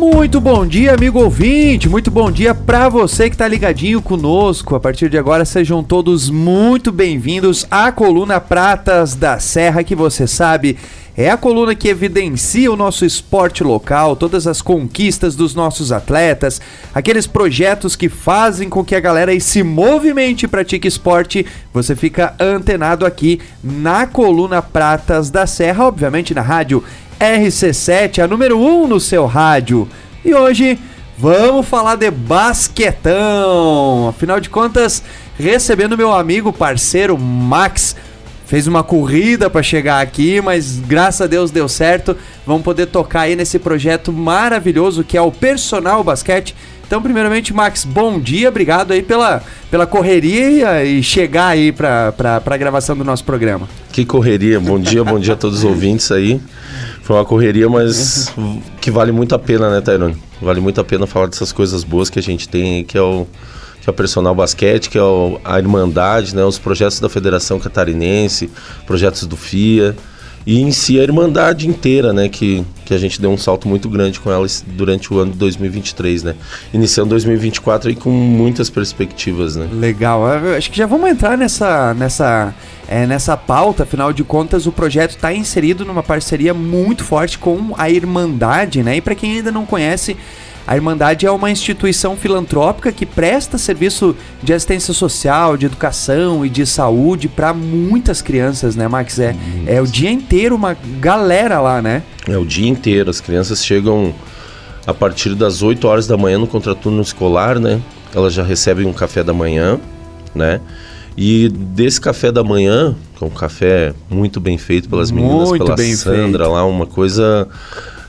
Muito bom dia, amigo ouvinte. Muito bom dia para você que tá ligadinho conosco. A partir de agora, sejam todos muito bem-vindos à coluna Pratas da Serra, que você sabe é a coluna que evidencia o nosso esporte local, todas as conquistas dos nossos atletas, aqueles projetos que fazem com que a galera se movimente e pratique esporte. Você fica antenado aqui na coluna Pratas da Serra, obviamente na rádio RC7, a número 1 no seu rádio. E hoje vamos falar de basquetão. Afinal de contas, recebendo meu amigo, parceiro Max fez uma corrida para chegar aqui, mas graças a Deus deu certo. Vamos poder tocar aí nesse projeto maravilhoso que é o Personal Basquete. Então, primeiramente, Max, bom dia, obrigado aí pela, pela correria e chegar aí para a gravação do nosso programa. Que correria, bom dia, bom dia a todos os ouvintes aí. Foi uma correria, mas que vale muito a pena, né, Tairone? Vale muito a pena falar dessas coisas boas que a gente tem aí, que é o, que é o personal basquete, que é o, a Irmandade, né, os projetos da Federação Catarinense, projetos do FIA e em si a Irmandade inteira, né, que, que a gente deu um salto muito grande com ela durante o ano de 2023, né, iniciando 2024 aí com muitas perspectivas, né. Legal, acho que já vamos entrar nessa, nessa, é, nessa pauta, afinal de contas o projeto está inserido numa parceria muito forte com a Irmandade, né, e para quem ainda não conhece, a Irmandade é uma instituição filantrópica que presta serviço de assistência social, de educação e de saúde para muitas crianças, né, Max? É, é o dia inteiro uma galera lá, né? É o dia inteiro. As crianças chegam a partir das 8 horas da manhã no contraturno escolar, né? Elas já recebem um café da manhã, né? E desse café da manhã, que é um café muito bem feito pelas meninas, muito pela Sandra feito. lá, uma coisa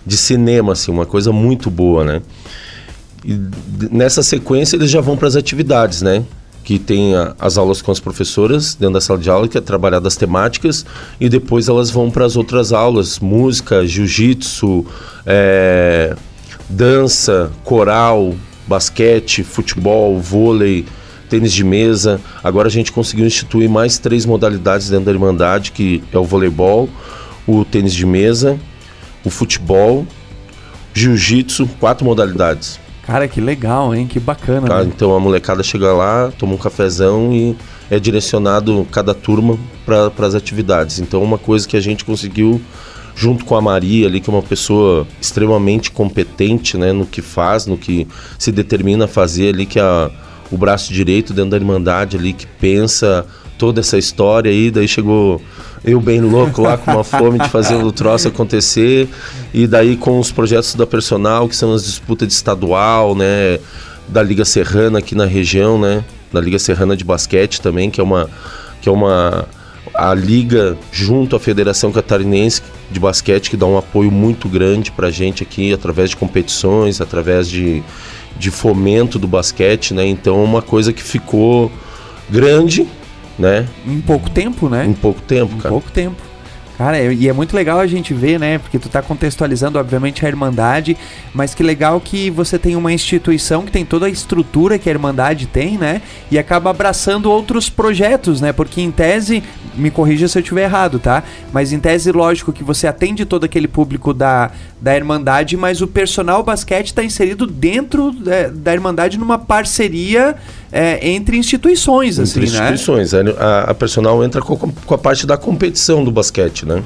de cinema, assim, uma coisa muito boa, né? E nessa sequência eles já vão para as atividades, né? Que tem a, as aulas com as professoras dentro da sala de aula, que é trabalhar das temáticas, e depois elas vão para as outras aulas, música, jiu-jitsu, é, dança, coral, basquete, futebol, vôlei, tênis de mesa. Agora a gente conseguiu instituir mais três modalidades dentro da Irmandade, que é o voleibol, o tênis de mesa, o futebol, jiu-jitsu, quatro modalidades. Cara, que legal, hein? Que bacana. Tá, né? Então a molecada chega lá, toma um cafezão e é direcionado cada turma para as atividades. Então uma coisa que a gente conseguiu junto com a Maria ali, que é uma pessoa extremamente competente, né, no que faz, no que se determina a fazer ali, que é a, o braço direito dentro da Irmandade ali, que pensa toda essa história aí, daí chegou eu bem louco lá com uma fome de fazer o troço acontecer. E daí com os projetos da personal que são as disputas de estadual né da Liga Serrana aqui na região né da Liga Serrana de basquete também que é uma que é uma a liga junto à Federação Catarinense de basquete que dá um apoio muito grande para a gente aqui através de competições através de, de fomento do basquete né. Então é uma coisa que ficou grande né? Em pouco tempo, né? Em pouco tempo, cara. Em pouco tempo. Cara, e é muito legal a gente ver, né? Porque tu tá contextualizando, obviamente, a Irmandade, mas que legal que você tem uma instituição que tem toda a estrutura que a Irmandade tem, né? E acaba abraçando outros projetos, né? Porque em tese, me corrija se eu estiver errado, tá? Mas em tese, lógico que você atende todo aquele público da, da Irmandade, mas o personal basquete está inserido dentro da, é, da Irmandade numa parceria é, entre instituições, entre assim, né? instituições. Né? A, a personal entra com, com, a parte da competição do basquete, né?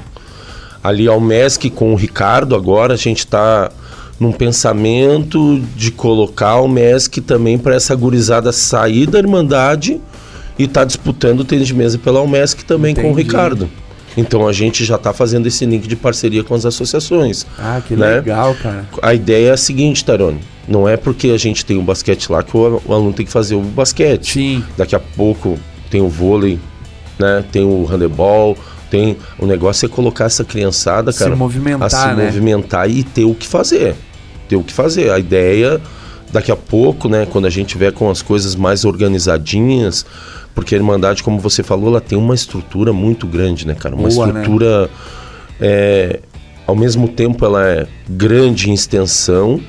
Ali ao MESC com o Ricardo agora a gente está num pensamento de colocar o MESC também para essa gurizada sair da Irmandade e tá disputando o tênis de mesa pela UMESC também Entendi. com o Ricardo. Então a gente já está fazendo esse link de parceria com as associações. Ah, que né? legal, cara. A ideia é a seguinte, Tarone. Não é porque a gente tem um basquete lá que o, aluno tem que fazer o basquete. Sim. Daqui a pouco tem o vôlei, né? Tem o handebol, tem o negócio é colocar essa criançada, cara, se movimentar, a se né? movimentar e ter o que fazer. Ter o que fazer. A ideia daqui a pouco, né, quando a gente tiver com as coisas mais organizadinhas, porque a Irmandade, como você falou, ela tem uma estrutura muito grande, né, cara? Uma Boa, né? estrutura. Né? É, ao mesmo tempo, ela é grande em extensão,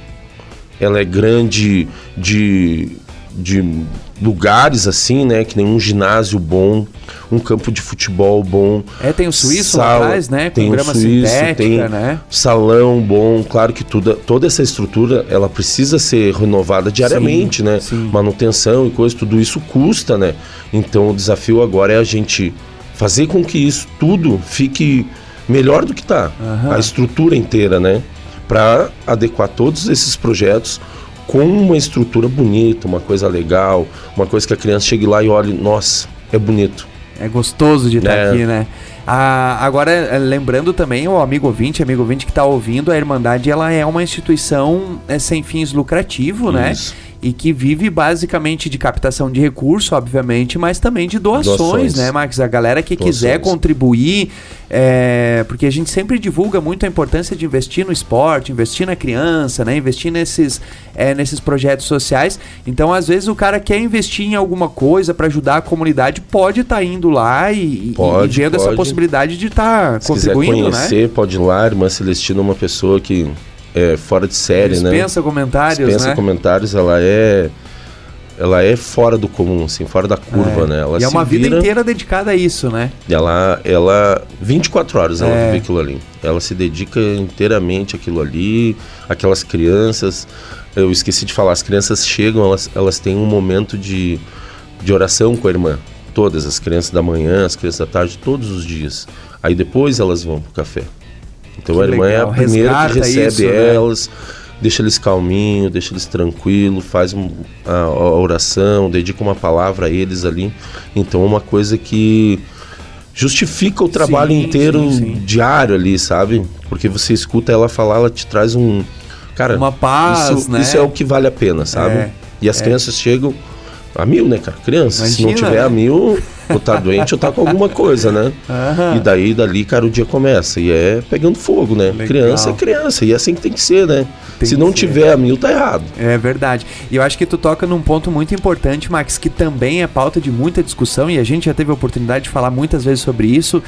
ela é grande de, de lugares assim, né? Que nem um ginásio bom, um campo de futebol bom. É, tem o suíço lá atrás, né? Com tem grama o suíço, sintética, tem né? salão bom. Claro que tudo, toda essa estrutura, ela precisa ser renovada diariamente, sim, né? Sim. Manutenção e coisa, tudo isso custa, né? Então o desafio agora é a gente fazer com que isso tudo fique melhor do que está. Uhum. A estrutura inteira, né? Para adequar todos esses projetos com uma estrutura bonita, uma coisa legal, uma coisa que a criança chegue lá e olhe, nossa, é bonito. É gostoso de estar é. aqui, né? Ah, agora, eh, lembrando também, o amigo ouvinte, amigo ouvinte que está ouvindo, a Irmandade ela é uma instituição é, sem fins lucrativos, né? Né? e que vive basicamente de captação de recursos, obviamente, mas também de doações, doações. né, Max? A galera que doações. quiser contribuir, é, porque a gente sempre divulga muito a importância de investir no esporte, investir na criança, né, investir nesses, é, nesses projetos sociais. Então, às vezes, o cara quer investir em alguma coisa para ajudar a comunidade, pode estar tá indo lá e, pode, e vendo pode. essa possibilidade de estar tá contribuindo, quiser conhecer, né? pode ir lá, irmã Celestina é uma pessoa que é, fora de série, Dispensa né? Dispensa comentários, Dispensa né? comentários, ela é ela é fora do comum, assim, fora da curva, é. né? Ela e é uma vida inteira dedicada a isso, né? Ela, ela 24 horas ela é. vive aquilo ali. Ela se dedica inteiramente àquilo ali, aquelas crianças. Eu esqueci de falar, as crianças chegam, elas, elas têm um momento de, de oração com a irmã. Todas, as crianças da manhã, as crianças da tarde, todos os dias. Aí depois elas vão pro café. Então que a irmã legal. é a primeira Resgata que recebe isso, né? elas, né? deixa eles calminhos, deixa eles tranquilos, faz a, a, oração, dedica uma palavra a eles ali. Então é uma coisa que justifica o trabalho sim, inteiro sim, sim. diário ali, sabe? Porque você escuta ela falar, ela te traz um. Cara, uma paz, isso, né? isso é o que vale a pena, sabe? É, e as é. crianças chegam a mil, né, cara? Criança. Imagina, se não tiver né? a mil, ou tá doente ou tá com alguma coisa, né? E daí, dali, cara, o dia começa. E é pegando fogo, né? Legal. Criança é criança. E é assim que tem que ser, né? Tem se não tiver a mil, tá errado. É verdade. E eu acho que tu toca num ponto muito importante, Max, que também é pauta de muita discussão. E a gente já teve a oportunidade de falar muitas vezes sobre isso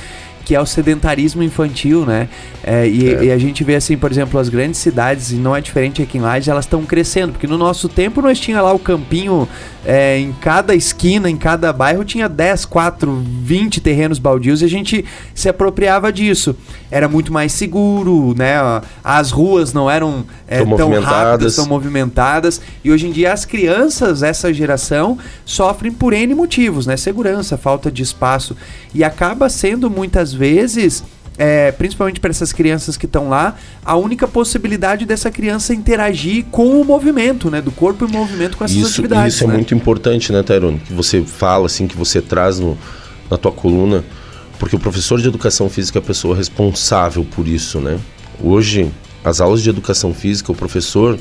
que é o sedentarismo infantil, né? É, e, é. e, a gente vê assim, por exemplo, as grandes cidades, e não é diferente aqui em Lages, elas estão crescendo, porque no nosso tempo nós tinha lá o campinho é, em cada esquina, em cada bairro tinha 10, 4, 20 terrenos baldios e a gente se apropriava disso. Era muito mais seguro, né? As ruas não eram é, tão rápidas, tão movimentadas. E hoje em dia as crianças, essa geração, sofrem por N motivos, né? Segurança, falta de espaço. E acaba sendo muitas vezes, é, principalmente para essas crianças que estão lá, a única possibilidade dessa criança interagir com o movimento, né? Do corpo em movimento com essas isso, atividades. Isso é né? é muito importante, né, Tyrone? Que você fala, assim, que você traz no, na tua coluna, porque o professor de educação física é a pessoa responsável por isso, né? Hoje, as aulas de educação física, o professor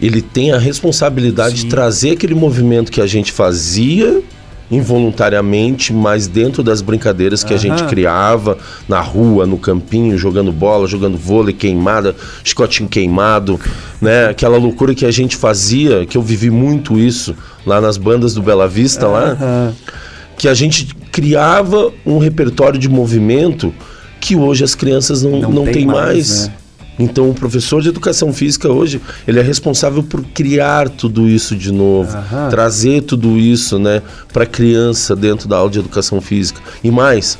ele tem a responsabilidade Sim. de trazer aquele movimento que a gente fazia involuntariamente, mas dentro das brincadeiras que a gente criava na rua, no campinho, jogando bola, jogando vôlei queimada, chicotinho queimado, né? Aquela loucura que a gente fazia, que eu vivi muito isso lá nas bandas do Bela Vista lá, que a gente criava um repertório de movimento que hoje as crianças não, não, não tem, tem mais. mais. Né? Então, o professor de educação física hoje, ele é responsável por criar tudo isso de novo, Aham. trazer tudo isso, né, para a criança dentro da aula de educação física. E mais,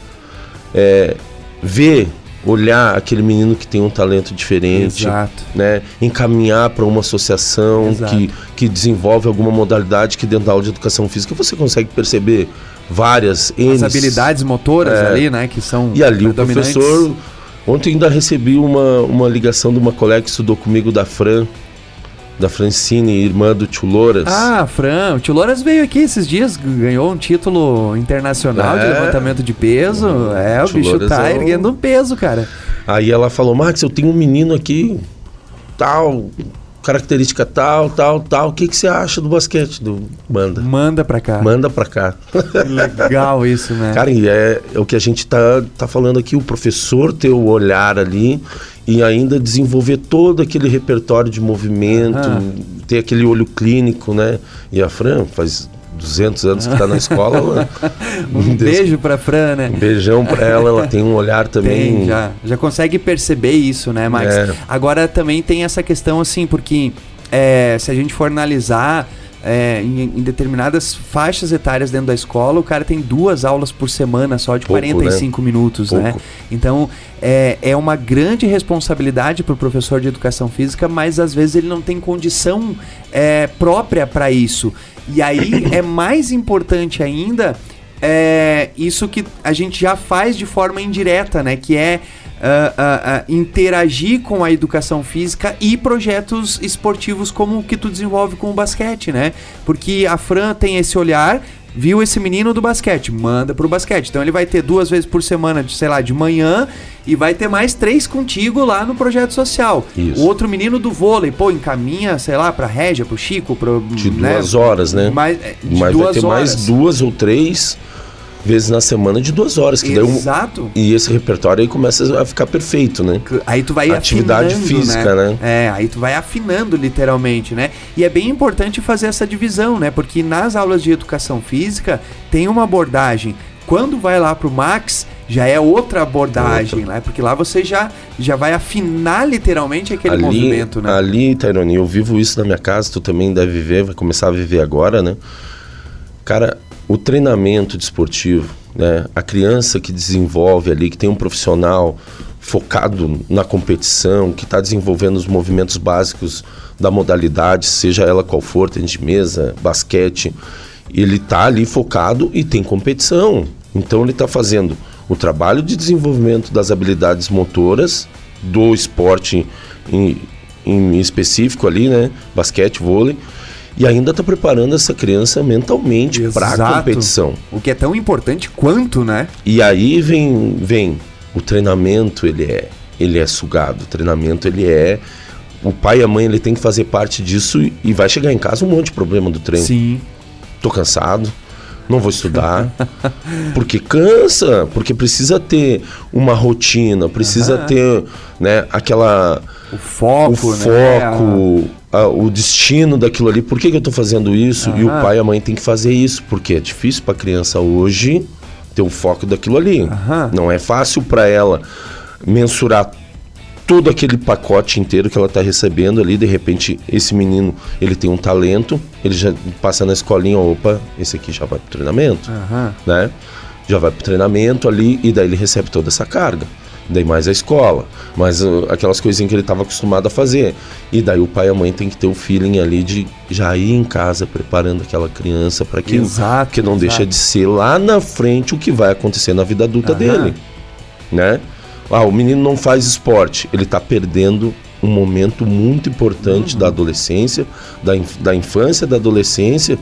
é, ver, olhar aquele menino que tem um talento diferente, Exato. né, encaminhar para uma associação que, que desenvolve alguma modalidade que dentro da aula de educação física você consegue perceber várias As habilidades motoras é, ali, né, que são E ali o professor Ontem ainda recebi uma, uma ligação de uma colega que estudou comigo da Fran, da Francine, irmã do Tio Louras. Ah, Fran, o Tio Louras veio aqui esses dias, ganhou um título internacional é. de levantamento de peso. É, o, o bicho Louras tá é erguendo um peso, cara. Aí ela falou, Max, eu tenho um menino aqui, tal, característica tal, tal, tal. O que, que você acha do basquete? Do... Manda. Manda pra cá. Manda pra cá. Legal isso, né? Cara, e é, é o que a gente tá, tá falando aqui, o professor ter o olhar ali e ainda desenvolver todo aquele repertório de movimento, ter aquele olho clínico, né? E a Fran faz 200 anos que está na escola. Um beijo para Fran, né? Um beijão para ela, ela tem um olhar também. Tem, já, já consegue perceber isso, né, Max? É. Agora também tem essa questão assim, porque é, se a gente for analisar é, em, em, determinadas faixas etárias dentro da escola, o cara tem duas aulas por semana só de Pouco, 45 né? minutos, né? Pouco. né? Então é, é uma grande responsabilidade para o professor de educação física, mas às vezes ele não tem condição é, própria para isso. E aí é mais importante ainda é, isso que a gente já faz de forma indireta, né? Que é uh, uh, interagir com a educação física e projetos esportivos como o que tu desenvolve com o basquete, né? Porque a Fran tem esse olhar viu esse menino do basquete, manda pro basquete. Então ele vai ter duas vezes por semana, de, sei lá, de manhã e vai ter mais três contigo lá no projeto social. Isso. O outro menino do vôlei, pô, encaminha, sei lá, pra Régia, pro Chico, pro. De né? duas horas, né? Mais, é, de Mas duas vai ter horas. mais duas ou três vezes na semana de duas horas. Que Exato. Um, e esse repertório aí começa a ficar perfeito, né? Aí tu vai Atividade física, né? né? É, aí tu vai afinando literalmente, né? E é bem importante fazer essa divisão, né? Porque nas aulas de educação física tem uma abordagem. Quando vai lá pro Max, já é outra abordagem, outra. né? Porque lá você já, já vai afinar literalmente aquele ali, movimento, né? Ali, Tairone, eu vivo isso na minha casa, tu também deve viver, vai começar a viver agora, né? Cara, o treinamento desportivo, né? a criança que desenvolve ali, que tem um profissional focado na competição, que está desenvolvendo os movimentos básicos da modalidade, seja ela qual for, tênis de mesa, basquete, ele está ali focado e tem competição. Então ele está fazendo o trabalho de desenvolvimento das habilidades motoras do esporte em, em específico ali, né? Basquete, vôlei e ainda está preparando essa criança mentalmente para a competição. O que é tão importante quanto, né? E aí vem, vem o treinamento, ele é, ele é sugado. O treinamento, ele é o pai e a mãe, ele tem que fazer parte disso e, vai chegar em casa um monte de problema do treino. Sim. Tô cansado, não vou estudar. porque cansa, porque precisa ter uma rotina, precisa uhum. ter, né, aquela o foco, o né? foco, a, o destino daquilo ali. Por que, que eu estou fazendo isso? E o pai e a mãe tem que fazer isso, porque é difícil para a criança hoje ter o foco daquilo ali. Não é fácil para ela mensurar todo aquele pacote inteiro que ela está recebendo ali. De repente, esse menino ele tem um talento, ele já passa na escolinha, opa, esse aqui já vai para treinamento, uhum. né? Já vai para treinamento ali e daí ele recebe toda essa carga daí mais a escola, mais uh, aquelas coisinhas que ele estava acostumado a fazer. E daí o pai e a mãe tem que ter o feeling ali de já ir em casa preparando aquela criança para que, exato, que não exato. deixa de ser lá na frente o que vai acontecer na vida adulta Aham. dele, né? Ah, o menino não faz esporte, ele está perdendo um momento muito importante uhum. da adolescência, da, inf da infância, da adolescência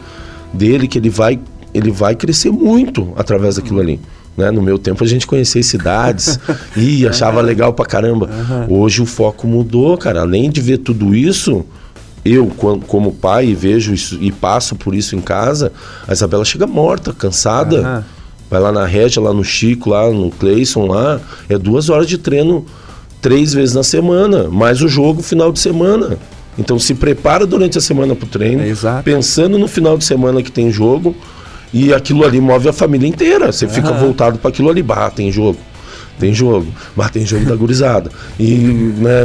dele que ele vai ele vai crescer muito através daquilo ali. Né? No meu tempo a gente conhecia cidades e achava legal pra caramba. Uhum. Hoje o foco mudou, cara. Além de ver tudo isso, eu, como pai, vejo isso e passo por isso em casa, a Isabela chega morta, cansada. Uhum. Vai lá na Regia, lá no Chico, lá no Cleison, lá. É duas horas de treino três vezes na semana, mais o jogo final de semana. Então se prepara durante a semana pro treino, é pensando no final de semana que tem jogo e aquilo ali move a família inteira. Você fica voltado para aquilo ali. Bah, tem jogo. Tem jogo. Mas tem jogo da gurizada. E, né,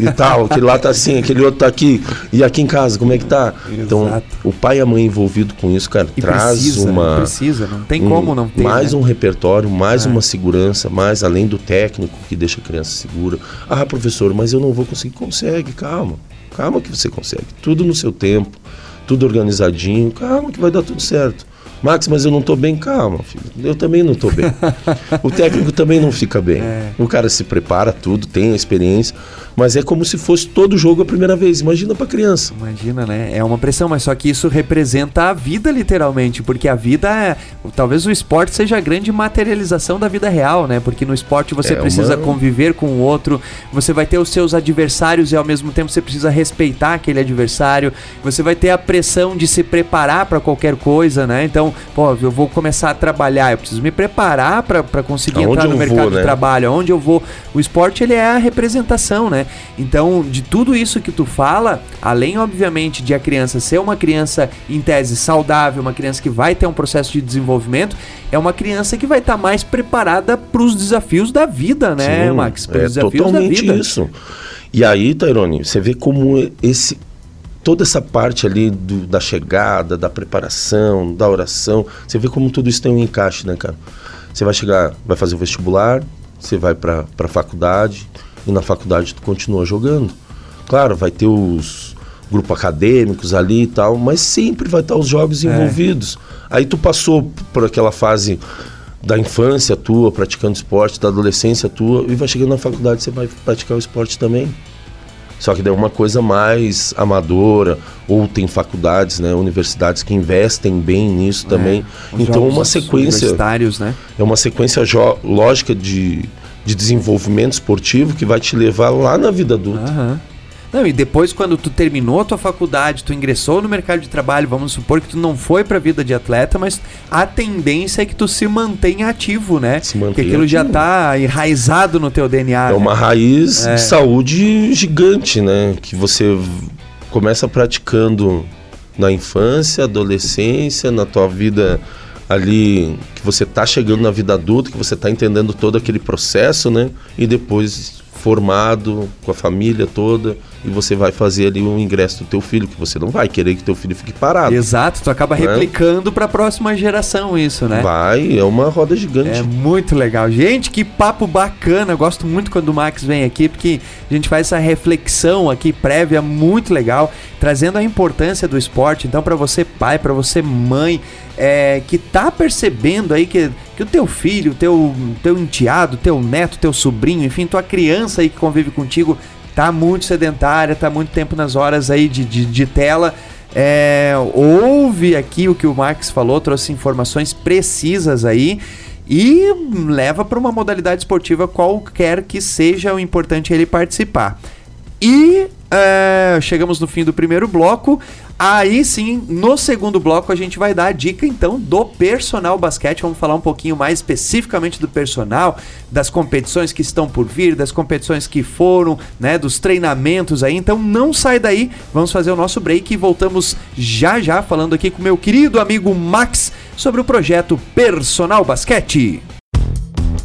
e tal. Aquele lá tá assim, aquele outro tá aqui. E aqui em casa, como é que tá? Então, Exato. Então, o pai e a mãe envolvido com isso, cara, e traz precisa, uma. Precisa, não tem um, como não ter. Mais né? um repertório, mais é. uma segurança, mais além do técnico que deixa a criança segura. Ah, professor, mas eu não vou conseguir. Consegue, calma. Calma que você consegue. Tudo no seu tempo, tudo organizadinho. Calma que vai dar tudo certo. Max, mas eu não estou bem. Calma, filho. Eu também não estou bem. o técnico também não fica bem. É. O cara se prepara tudo, tem a experiência, mas é como se fosse todo jogo a primeira vez. Imagina para criança. Imagina, né? É uma pressão, mas só que isso representa a vida literalmente, porque a vida é, talvez o esporte seja a grande materialização da vida real, né? Porque no esporte você é precisa uma... conviver com o outro, você vai ter os seus adversários e ao mesmo tempo você precisa respeitar aquele adversário, você vai ter a pressão de se preparar para qualquer coisa, né? Então, pô, eu vou começar a trabalhar, eu preciso me preparar para conseguir Aonde entrar no mercado vou, né? de trabalho, onde eu vou. O esporte ele é a representação, né? Então, de tudo isso que tu fala, além obviamente de a criança ser uma criança em tese saudável, uma criança que vai ter um processo de desenvolvimento, é uma criança que vai estar tá mais preparada para os desafios da vida, né, Sim, Max? Para os é desafios totalmente da vida. isso. E aí, Tairone, você vê como esse toda essa parte ali do, da chegada, da preparação, da oração, você vê como tudo isso tem um encaixe, né, cara? Você vai chegar, vai fazer o vestibular, você vai para a faculdade e na faculdade tu continua jogando. Claro, vai ter os grupos acadêmicos ali e tal, mas sempre vai estar os jogos é. envolvidos. Aí tu passou por aquela fase da infância tua, praticando esporte, da adolescência tua, e vai chegando na faculdade, você vai praticar o esporte também. Só que é uma coisa mais amadora, ou tem faculdades, né, universidades que investem bem nisso é, também. Então uma sequência né? É uma sequência lógica de, de desenvolvimento esportivo que vai te levar lá na vida adulta. Uhum. Não, e depois quando tu terminou a tua faculdade, tu ingressou no mercado de trabalho, vamos supor que tu não foi pra vida de atleta, mas a tendência é que tu se mantenha ativo, né? Se Porque aquilo ativo. já tá enraizado no teu DNA. É né? uma raiz é. de saúde gigante, né? Que você começa praticando na infância, adolescência, na tua vida ali que você tá chegando na vida adulta, que você tá entendendo todo aquele processo, né? E depois formado com a família toda e você vai fazer ali o ingresso do teu filho, que você não vai querer que teu filho fique parado. Exato, tu acaba né? replicando para a próxima geração isso, né? Vai, é uma roda gigante. É muito legal. Gente, que papo bacana. Eu gosto muito quando o Max vem aqui, porque a gente faz essa reflexão aqui prévia muito legal, trazendo a importância do esporte. Então, para você pai, para você mãe, é, que tá percebendo aí que, que o teu filho, teu, teu enteado, teu neto, teu sobrinho, enfim, tua criança aí que convive contigo tá muito sedentária, tá muito tempo nas horas aí de, de, de tela. É, ouve aqui o que o Max falou, trouxe informações precisas aí e leva para uma modalidade esportiva qualquer que seja o importante ele participar. E é, chegamos no fim do primeiro bloco. Aí sim, no segundo bloco a gente vai dar a dica então do personal basquete. Vamos falar um pouquinho mais especificamente do personal, das competições que estão por vir, das competições que foram, né, dos treinamentos aí. Então não sai daí, vamos fazer o nosso break e voltamos já já falando aqui com meu querido amigo Max sobre o projeto Personal Basquete.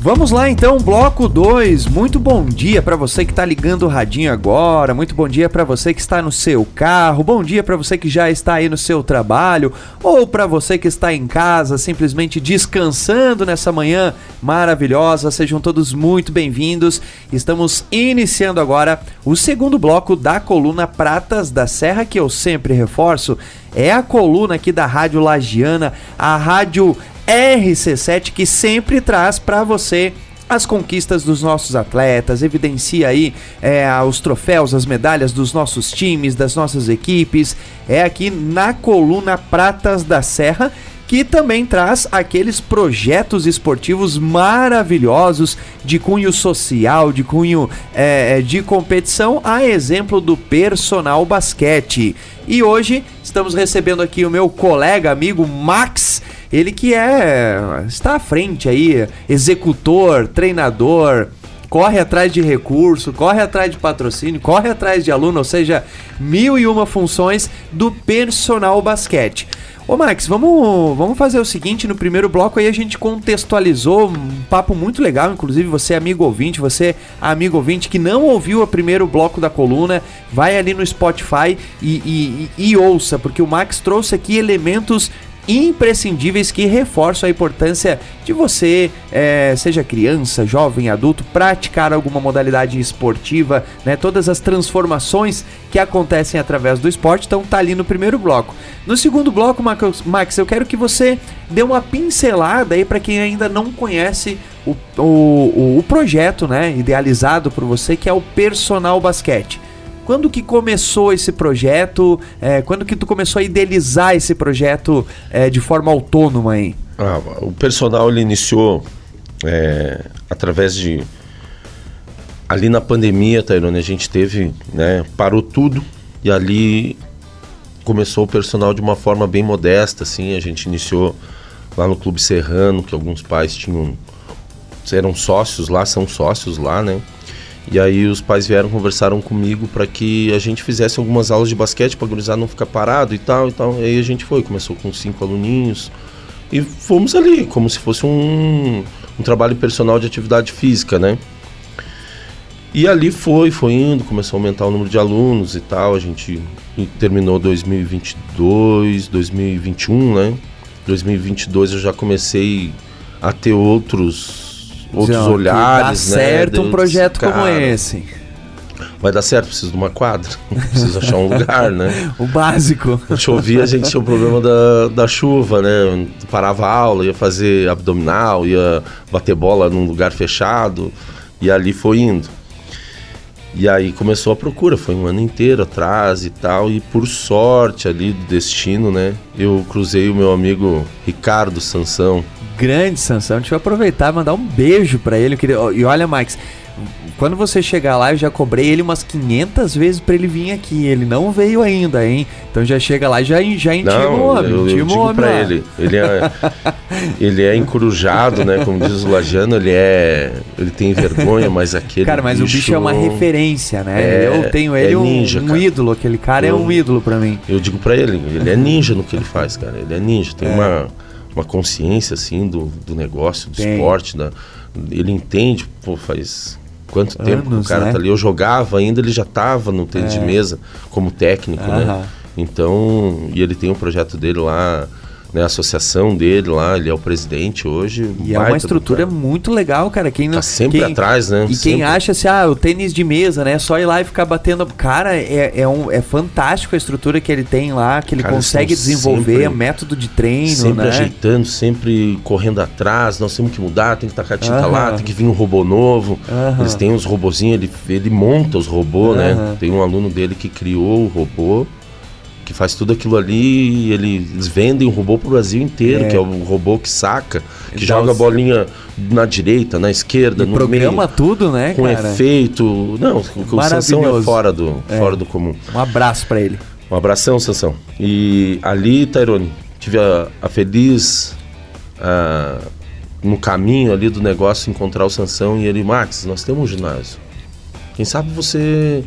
Vamos lá então, bloco 2. Muito bom dia para você que está ligando o radinho agora. Muito bom dia para você que está no seu carro. Bom dia para você que já está aí no seu trabalho ou para você que está em casa, simplesmente descansando nessa manhã maravilhosa. Sejam todos muito bem-vindos. Estamos iniciando agora o segundo bloco da coluna Pratas da Serra que eu sempre reforço. É a coluna aqui da Rádio Lagiana, a rádio RC7 que sempre traz para você as conquistas dos nossos atletas, evidencia aí é, os troféus, as medalhas dos nossos times, das nossas equipes. É aqui na coluna Pratas da Serra que também traz aqueles projetos esportivos maravilhosos de cunho social, de cunho é, é, de competição, a exemplo do personal basquete. E hoje estamos recebendo aqui o meu colega, amigo Max, ele que é está à frente aí, executor, treinador, corre atrás de recurso, corre atrás de patrocínio, corre atrás de aluno, ou seja, mil e uma funções do personal basquete. Ô Max, vamos, vamos fazer o seguinte, no primeiro bloco aí a gente contextualizou um papo muito legal, inclusive você amigo ouvinte, você amigo ouvinte que não ouviu o primeiro bloco da coluna, vai ali no Spotify e, e, e, e ouça, porque o Max trouxe aqui elementos imprescindíveis que reforçam a importância de você, é, seja criança, jovem, adulto, praticar alguma modalidade esportiva, né? Todas as transformações que acontecem através do esporte, então tá ali no primeiro bloco. No segundo bloco, Max, eu quero que você dê uma pincelada aí para quem ainda não conhece o, o, o projeto, né, idealizado por você, que é o Personal Basquete. Quando que começou esse projeto? É, quando que tu começou a idealizar esse projeto é, de forma autônoma aí? Ah, o personal ele iniciou é, através de ali na pandemia, Tairone, a gente teve, né, parou tudo e ali começou o personal de uma forma bem modesta, assim, a gente iniciou lá no Clube Serrano, que alguns pais tinham eram sócios lá, são sócios lá, né? E aí os pais vieram conversaram comigo para que a gente fizesse algumas aulas de basquete para gurizar não ficar parado e tal e aí a gente foi, começou com cinco aluninhos e fomos ali como se fosse um, um trabalho personal de atividade física, né? E ali foi, foi indo, começou a aumentar o número de alunos e tal. A gente terminou 2022, 2021, né? 2022 eu já comecei a ter outros outros Não, olhares, dá né? certo um projeto cara, como esse. Vai dar certo, preciso de uma quadra, preciso achar um lugar, né? o básico. Chovia, a gente tinha o problema da, da chuva, né? Parava a aula, ia fazer abdominal, ia bater bola num lugar fechado, e ali foi indo. E aí começou a procura, foi um ano inteiro atrás e tal, e por sorte ali do destino, né, eu cruzei o meu amigo Ricardo Sansão. Grande Sansão, deixa eu aproveitar e mandar um beijo para ele. E olha, Max, quando você chegar lá, eu já cobrei ele umas 500 vezes para ele vir aqui. Ele não veio ainda, hein? Então já chega lá, já, já intima o homem. Eu, eu digo pra lá. ele. Ele é, ele é encurujado, né? Como diz o Lajano, ele é. Ele tem vergonha, mas aquele. Cara, mas bicho, o bicho é uma referência, né? É, eu tenho ele é ninja, um, um ídolo. Aquele cara eu, é um ídolo para mim. Eu digo para ele, ele é ninja no que ele faz, cara. Ele é ninja. Tem é. uma, uma consciência, assim, do, do negócio, do tem. esporte. Da, ele entende, pô, faz quanto Anos, tempo o cara né? tá ali. Eu jogava ainda, ele já estava no tênis é. de mesa como técnico, né? Então, e ele tem um projeto dele lá né, a associação dele lá, ele é o presidente hoje. E é uma estrutura muito legal, cara. Quem tá sempre quem, atrás, né? E sempre. quem acha assim, ah, o tênis de mesa, né? Só ir lá e ficar batendo. Cara, é, é, um, é fantástico a estrutura que ele tem lá, que ele cara, consegue desenvolver, sempre, método de treino, sempre né? ajeitando, sempre correndo atrás. Nós temos que mudar, tem que tacar tinta uh -huh. lá, tem que vir um robô novo. Uh -huh. Eles têm uns robozinhos, ele, ele monta os robôs, uh -huh. né? Tem um aluno dele que criou o robô que faz tudo aquilo ali e eles vendem um robô pro Brasil inteiro, é. que é o robô que saca, que joga a bolinha na direita, na esquerda, e no programa meio. tudo, né, Com cara? efeito. Não, o Sansão é fora do, é. fora do comum. Um abraço para ele. Um abração, Sansão. E ali, Tairone, tive a, a feliz... A, no caminho ali do negócio encontrar o Sansão e ele, Max, nós temos um ginásio. Quem sabe você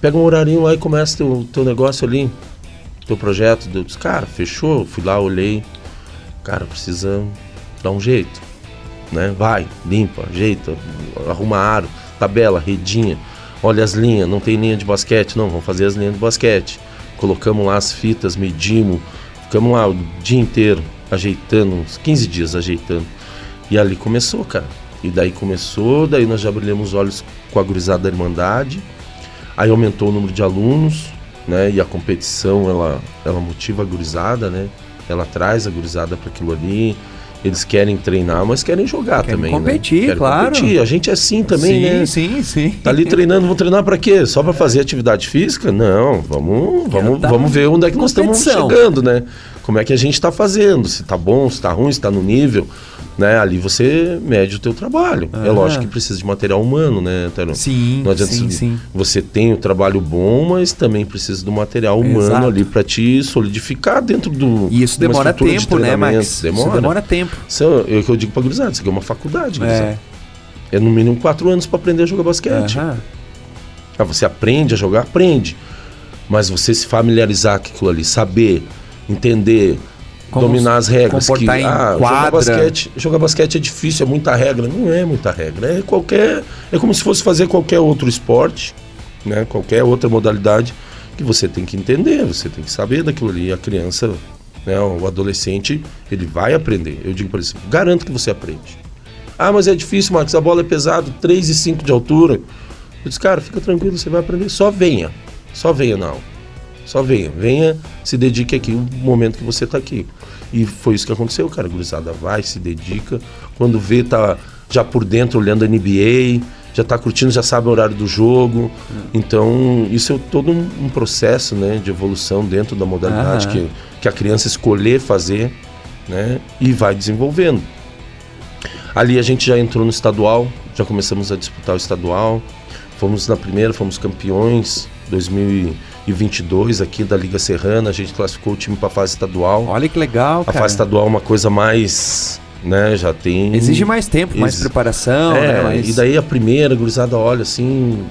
pega um horarinho lá e começa teu, teu negócio ali teu projeto? Eu disse, cara, fechou. Fui lá, olhei. Cara, precisa dar um jeito. Né? Vai, limpa, ajeita, arruma aro, tabela, redinha. Olha as linhas, não tem linha de basquete, não, vamos fazer as linhas de basquete. Colocamos lá as fitas, medimos, ficamos lá o dia inteiro ajeitando, uns 15 dias ajeitando. E ali começou, cara. E daí começou, daí nós já brilhamos os olhos com a gurizada da Irmandade. Aí aumentou o número de alunos, né? E a competição ela, ela motiva a gurizada, né? Ela traz a gurizada para aquilo ali. Eles querem treinar, mas querem jogar querem também, competir, né? Querem claro. competir. A gente é assim também, sim, né? Sim, sim, Tá ali treinando, vamos treinar para quê? Só para fazer atividade física? Não, vamos, vamos, tá vamos ver onde é que nós estamos chegando, né? Como é que a gente está fazendo? Se tá bom, se tá ruim, se tá no nível né? Ali você mede o teu trabalho. É lógico que precisa de material humano, né, Tero? Sim, Não adianta sim, sim. Você tem o trabalho bom, mas também precisa do material humano Exato. ali para te solidificar dentro do. E isso demora tempo, né, Max? Demora. Isso demora tempo. Isso é o que eu digo para gurizada, isso aqui é uma faculdade, É. é no mínimo quatro anos para aprender a jogar basquete. Uhum. Ah, você aprende a jogar, aprende. Mas você se familiarizar com aquilo ali, saber, entender, como dominar as regras. Que, ah, jogar basquete, jogar basquete é difícil, é muita regra. Não é muita regra. É qualquer. É como se fosse fazer qualquer outro esporte, né? Qualquer outra modalidade que você tem que entender, você tem que saber daquilo ali. A criança, né, o adolescente, ele vai aprender. Eu digo para ele, garanto que você aprende. Ah, mas é difícil, Marcos, a bola é pesada, 3 e 5 de altura. Eu disse, cara, fica tranquilo, você vai aprender. Só venha. Só venha na aula. Só venha, venha, se dedique aqui o momento que você está aqui. E foi isso que aconteceu, cara. A gurizada vai, se dedica. Quando vê, tá já por dentro olhando a NBA, já está curtindo, já sabe o horário do jogo. Então, isso é todo um, um processo né, de evolução dentro da modalidade que, que a criança escolher fazer né, e vai desenvolvendo. Ali a gente já entrou no estadual, já começamos a disputar o estadual. Fomos na primeira, fomos campeões 2022 aqui da Liga Serrana, a gente classificou o time para a fase estadual. Olha que legal, cara. A fase estadual é uma coisa mais, né, já tem... Exige mais tempo, mais preparação, é, né? Mais... E daí a primeira, a gurizada olha assim,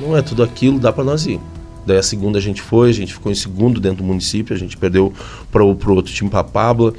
não é tudo aquilo, dá para nós ir. Daí a segunda a gente foi, a gente ficou em segundo dentro do município, a gente perdeu para o outro time para Pabla.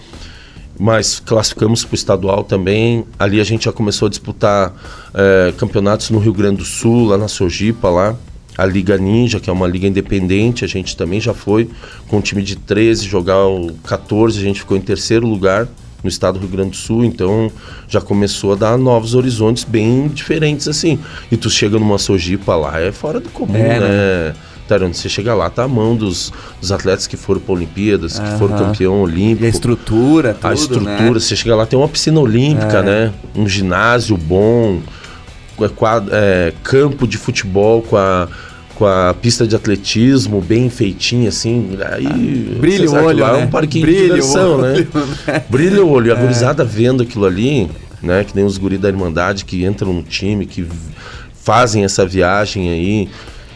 mas classificamos para o estadual também. Ali a gente já começou a disputar é, campeonatos no Rio Grande do Sul, lá na Sojipa, lá. A Liga Ninja, que é uma liga independente, a gente também já foi com um time de 13, jogar o 14, a gente ficou em terceiro lugar no estado do Rio Grande do Sul, então já começou a dar novos horizontes bem diferentes assim. E tu chega numa Sojipa lá, é fora do comum, é, né? né? Tarano, você chega lá, tá a mão dos, dos atletas que foram para Olimpíadas, que foram campeão olímpico. E a estrutura, tudo, A estrutura, né? você chega lá, tem uma piscina olímpica, é. né? Um ginásio bom, é, é, campo de futebol com a, com a pista de atletismo bem feitinha, assim. Aí, ah, brilha o olho, lá, né? É um parquinho brilha de diversão, né? né? brilha o olho. E a é. gurizada vendo aquilo ali, né? Que nem os guris da Irmandade que entram no time, que fazem essa viagem aí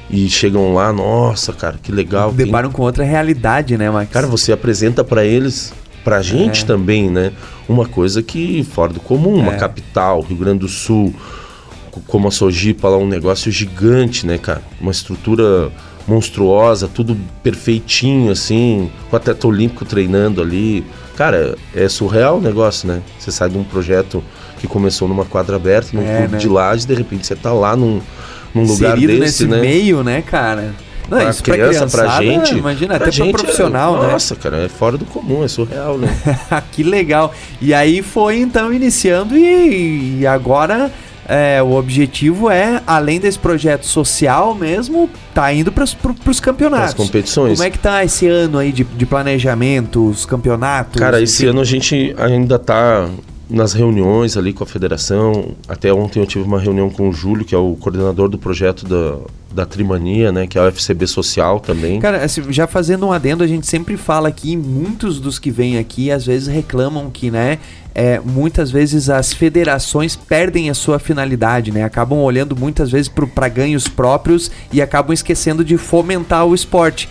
e chegam lá, nossa, cara, que legal. Deparam com outra realidade, né, Max? Cara, você apresenta para eles, pra gente é. também, né, uma coisa que fora do comum, é. uma capital, Rio Grande do Sul, como a Sojipa lá, um negócio gigante, né, cara? Uma estrutura monstruosa, tudo perfeitinho, assim, com o atleta olímpico treinando ali. Cara, é surreal o negócio, né? Você sai de um projeto que começou numa quadra aberta, num é, clube né? de laje, de repente você tá lá num num lugar Inserido desse, nesse né? meio, né, cara? Não, pra isso criança, pra, pra gente. Imagina, pra até gente, pra profissional, é, né? Nossa, cara, é fora do comum, é surreal, né? que legal. E aí foi então iniciando e, e agora é, o objetivo é, além desse projeto social mesmo, tá indo para os campeonatos. As competições. Como é que tá esse ano aí de, de planejamento, os campeonatos? Cara, esse ano a gente ainda tá nas reuniões ali com a federação. Até ontem eu tive uma reunião com o Júlio, que é o coordenador do projeto da, da Trimania, né, que é o FCB Social também. Cara, assim, já fazendo um adendo, a gente sempre fala aqui, muitos dos que vêm aqui às vezes reclamam que, né, é, muitas vezes as federações perdem a sua finalidade, né? Acabam olhando muitas vezes para ganhos próprios e acabam esquecendo de fomentar o esporte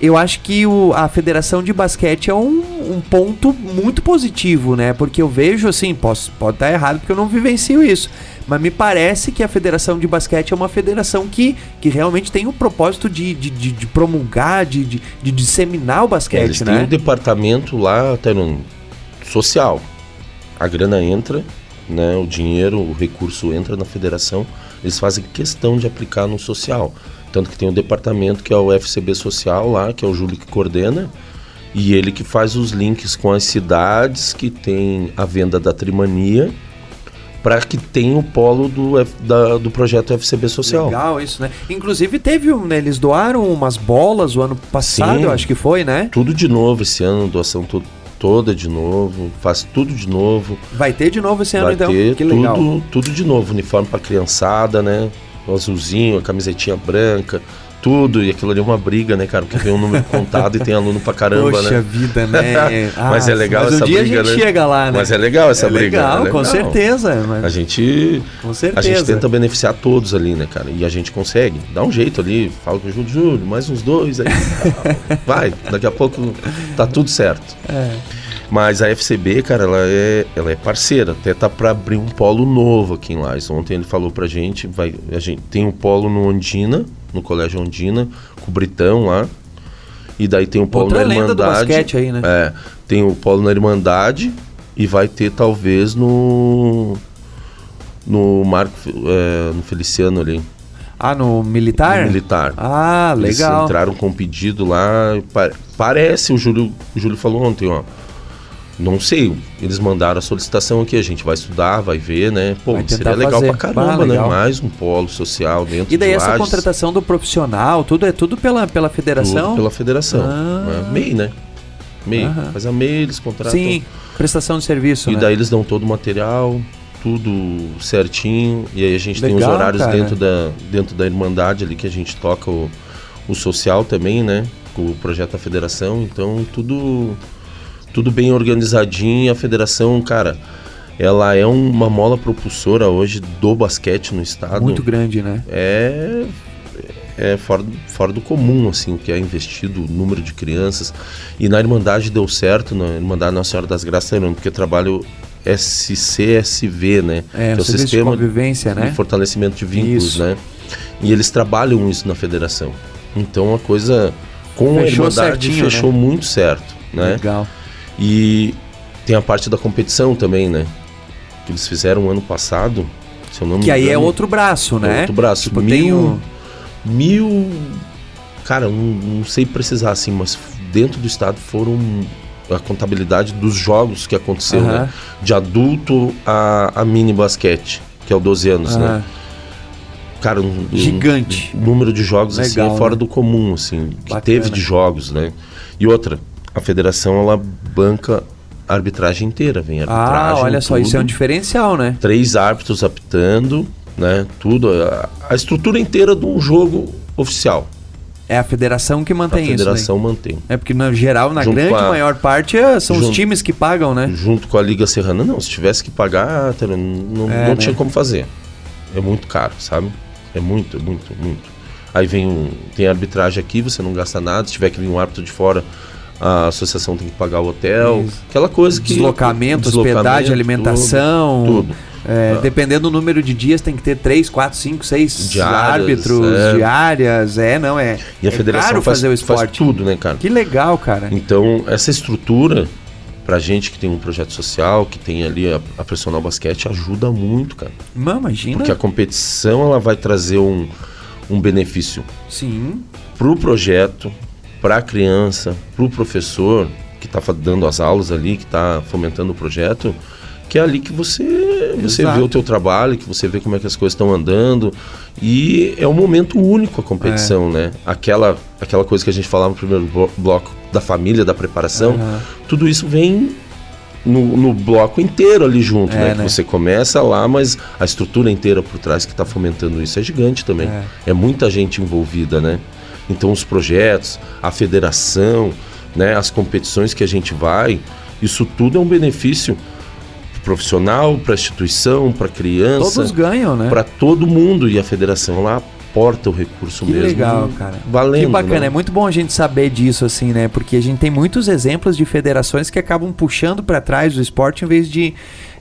eu acho que o, a Federação de Basquete é um, um, ponto muito positivo, né? Porque eu vejo assim, posso, pode estar errado porque eu não vivencio isso. Mas me parece que a Federação de Basquete é uma federação que, que realmente tem o propósito de, de, de, de promulgar, de, de, de, disseminar o basquete, Eles né? Tem um departamento lá, até no social. A grana entra, né? O dinheiro, o recurso entra na federação. Eles fazem questão de aplicar no social. Tanto que tem um departamento que é o FCB Social lá, que é o Júlio que coordena, e ele que faz os links com as cidades que tem a venda da Trimania para que tenha o polo do, F, da, do projeto FCB Social. Legal isso, né? Inclusive teve, né, eles doaram umas bolas o ano passado, Sim, eu acho que foi, né? Tudo de novo esse ano, doação to toda de novo, faz tudo de novo. Vai ter de novo esse ano Vai então? Ter que tudo, legal. tudo de novo, uniforme para criançada, né? o azulzinho, a camisetinha branca, tudo, e aquilo ali é uma briga, né, cara? Porque tem um número contado e tem aluno pra caramba, Poxa né? vida, né? Ah, mas é legal mas essa um dia briga, a gente né? chega lá, né? Mas é legal essa é briga. Legal, é legal, com certeza. Mas... A gente. Com certeza. A gente tenta beneficiar todos ali, né, cara? E a gente consegue. Dá um jeito ali, fala com o Júlio, Júlio, mais uns dois aí. Vai, daqui a pouco tá tudo certo. É. Mas a FCB, cara, ela é, ela é parceira, até tá para abrir um polo novo aqui em Lages. Ontem ele falou pra gente, vai, a gente tem um polo no Ondina, no Colégio Ondina, com o Britão lá. E daí tem o polo Outra na Irmandade. Aí, né? É, tem o polo na Irmandade e vai ter talvez no no Marco é, no Feliciano ali. Ah, no militar? No militar. Ah, legal. Eles entraram com um pedido lá. Parece, o Júlio, o Júlio falou ontem, ó. Não sei, eles mandaram a solicitação aqui, a gente vai estudar, vai ver, né? Pô, seria legal fazer. pra caramba, ah, legal. né? Mais um polo social dentro E daí de essa Lages. contratação do profissional, tudo é tudo pela, pela federação? Tudo pela federação. Ah. É, MEI, né? MEI. Aham. Faz a MEI, eles contratam. Sim, prestação de serviço, E né? daí eles dão todo o material, tudo certinho. E aí a gente legal, tem os horários cara. dentro da, dentro da Irmandade ali que a gente toca o, o social também, né? Com o projeto da federação. Então tudo tudo bem organizadinho. A federação, cara, ela é uma mola propulsora hoje do basquete no estado. Muito grande, né? É é fora, fora do comum, assim, o que é investido, o número de crianças. E na Irmandade deu certo, na Irmandade Nossa Senhora das Graças, porque trabalho SCSV, né? É, que é o sistema de convivência, de né? fortalecimento de vínculos, Isso. né? E eles trabalham isso na federação. Então a coisa com Fechou a Irmandade certinho, fechou né? muito certo, né? Legal. E tem a parte da competição também, né? Que eles fizeram ano passado, se eu não me Que aí é engano, outro braço, é né? outro braço. Tipo, mil, o- mil. Cara, não, não sei precisar assim, mas dentro do estado foram a contabilidade dos jogos que aconteceu, né? De adulto a, a mini basquete, que é o 12 anos, né? Cara, um, Gigante. um número de jogos assim Legal, é fora né? do comum, assim, que Bacana. teve de jogos, né? E outra, a federação ela banca a arbitragem inteira, vem arbitragem. Ah, olha só, isso é um diferencial, né? Três árbitros apitando, né? Tudo, a, a estrutura inteira de um jogo oficial. É a federação que A mantém federação isso. mantém. Né? É porque, no geral, na Junto grande a- maior parte, é- são os Junto- times que pagam, né? Junto com a Liga Serrana, não. Se tivesse que pagar, tá, não, É, não né? tinha como fazer. É muito caro, sabe? É muito, muito, muito. Aí vem um, tem arbitragem aqui, você não gasta nada. Se tiver que vir um árbitro de fora, a associação tem que pagar o hotel. Isso. Aquela coisa que. Deslocamento, hospedagem, alimentação. Tudo. tudo. É, Ah. Dependendo do número de dias, tem que ter três, quatro, cinco, seis Diárias, árbitros, é. diárias. É, não, é. E a é federação caro faz, fazer o faz esporte. tudo, né, cara? Que legal, cara. Então, essa estrutura, pra gente que tem um projeto social, que tem ali a, a personal basquete, ajuda muito, cara. Mano, imagina. Porque a competição ela vai trazer um, um benefício Sim. pro projeto, pra criança, pro professor que está dando as aulas ali, que está fomentando o projeto, que é ali que você você Exato. vê o teu trabalho, que você vê como é que as coisas estão andando e é um momento único a competição, né? Aquela aquela coisa que a gente falava no primeiro blo- bloco da família, da preparação, Aham. tudo isso vem no, no bloco inteiro ali junto, É, né? né? Que você começa lá, mas a estrutura inteira por trás que está fomentando isso é gigante também. É. É. muita gente envolvida, né? Então os projetos, a federação, né? As competições que a gente vai, isso tudo é um benefício pro profissional, para a instituição, para criança, Todos ganham, né? para todo mundo e a federação lá aporta o recurso Que mesmo. legal, cara. Valendo. que bacana, né? é muito bom a gente saber disso, assim, né? Porque a gente tem muitos exemplos de federações que acabam puxando pra trás o esporte em vez de,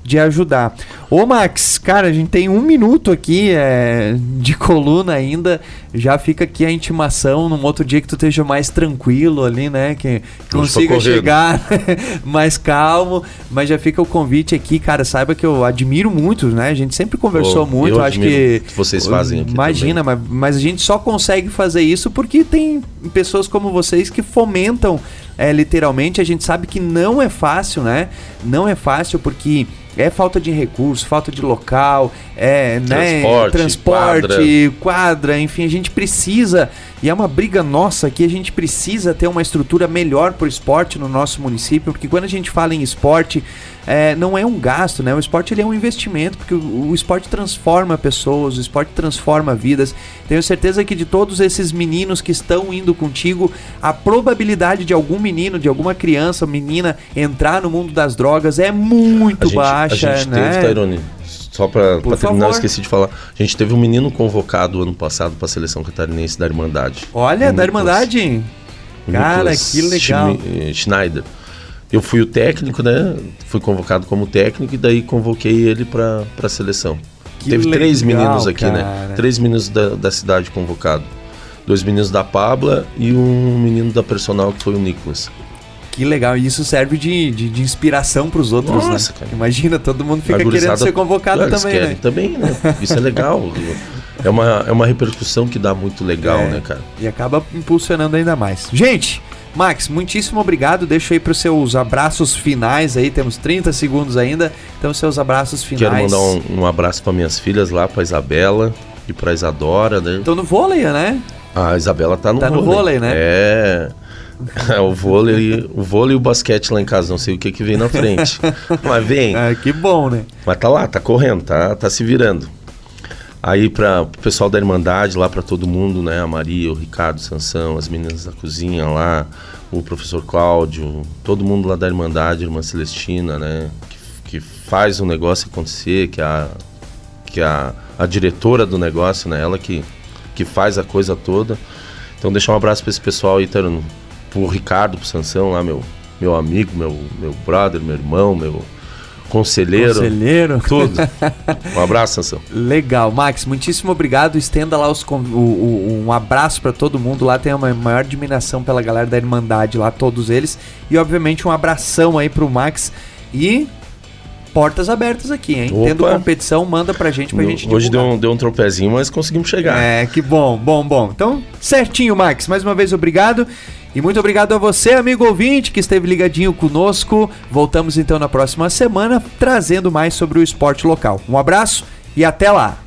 de ajudar. Ô, Max, cara, a gente tem um minuto aqui é, de coluna ainda. Já fica aqui a intimação num outro dia que tu esteja mais tranquilo ali, né? Que consiga chegar mais calmo. Mas já fica o convite aqui, cara. Saiba que eu admiro muito, né? A gente sempre conversou muito. acho que vocês fazem aqui Imagina, mas, mas a gente só consegue fazer isso porque tem pessoas como vocês que fomentam é, literalmente. A gente sabe que não é fácil, né? Não é fácil porque é falta de recurso, falta de local, é né? Transporte, transporte, quadra. enfim, a gente precisa. E é uma briga nossa que a gente precisa ter uma estrutura melhor para o esporte no nosso município, porque quando a gente fala em esporte, é, não é um gasto, né? O esporte ele é um investimento, porque o, o esporte transforma pessoas, o esporte transforma vidas. Tenho certeza que de todos esses meninos que estão indo contigo, a probabilidade de algum menino, de alguma criança, menina entrar no mundo das drogas é muito a gente, baixa, a gente né? teve, Tairone, só para terminar, eu esqueci de falar. A gente teve um menino convocado ano passado para a seleção catarinense da Irmandade. Olha, da Irmandade. Cara, Nicolas que legal. Schneider. Eu fui o técnico, né? Fui convocado como técnico e daí convoquei ele para a seleção. Que Teve três legal, meninos aqui, cara. né? Três meninos da, da cidade convocados. Dois meninos da Pabla e um menino da personal que foi o Nicolas. Que legal. E isso serve de, de, de inspiração para os outros, Nossa, né? cara. Imagina, todo mundo fica querendo ser convocado Eles também, né? também, né? Isso é legal. é, uma, é uma repercussão que dá muito legal, É. né, cara? E acaba impulsionando ainda mais. Gente, Max, muitíssimo obrigado. Deixa aí para os seus abraços finais aí. Temos 30 segundos ainda. Então, seus abraços finais. Quero mandar um, um abraço para minhas filhas lá, para Isabela e para Isadora, né? Então, no vôlei, né? A Isabela tá no Tá no vôlei. vôlei, né? É. É, o vôlei, o vôlei e o basquete lá em casa, não sei o que que vem na frente. Mas vem. Ah, que bom, né? Mas tá lá, tá correndo, tá, tá se virando. Aí para o pessoal da Irmandade, lá para todo mundo, né? A Maria, o Ricardo, Sansão, as meninas da cozinha lá, o professor Cláudio, todo mundo lá da Irmandade, Irmã Celestina, né? Que, que faz o negócio acontecer, que é a, que é a, a diretora do negócio, né? Ela que, que faz a coisa toda. Então deixar um abraço para esse pessoal aí, Tarano, pro Ricardo, pro Sansão lá, meu, meu amigo, meu, meu brother, meu irmão, meu conselheiro. Conselheiro. Tudo. Um abraço, Sansão. Legal, Max, muitíssimo obrigado. Estenda lá os, o- o- um abraço para todo mundo. Lá tem uma maior admiração pela galera da Irmandade, lá todos eles. E obviamente um abração aí pro Max, E portas abertas aqui, hein? Opa. Tendo competição, manda pra gente pra gente Hoje deu um, deu um tropezinho, mas conseguimos chegar. É, que bom, bom, bom. Então, certinho, Max. Mais uma vez, obrigado. E muito obrigado a você, amigo ouvinte, que esteve ligadinho conosco. Voltamos então na próxima semana, trazendo mais sobre o esporte local. Um abraço e até lá!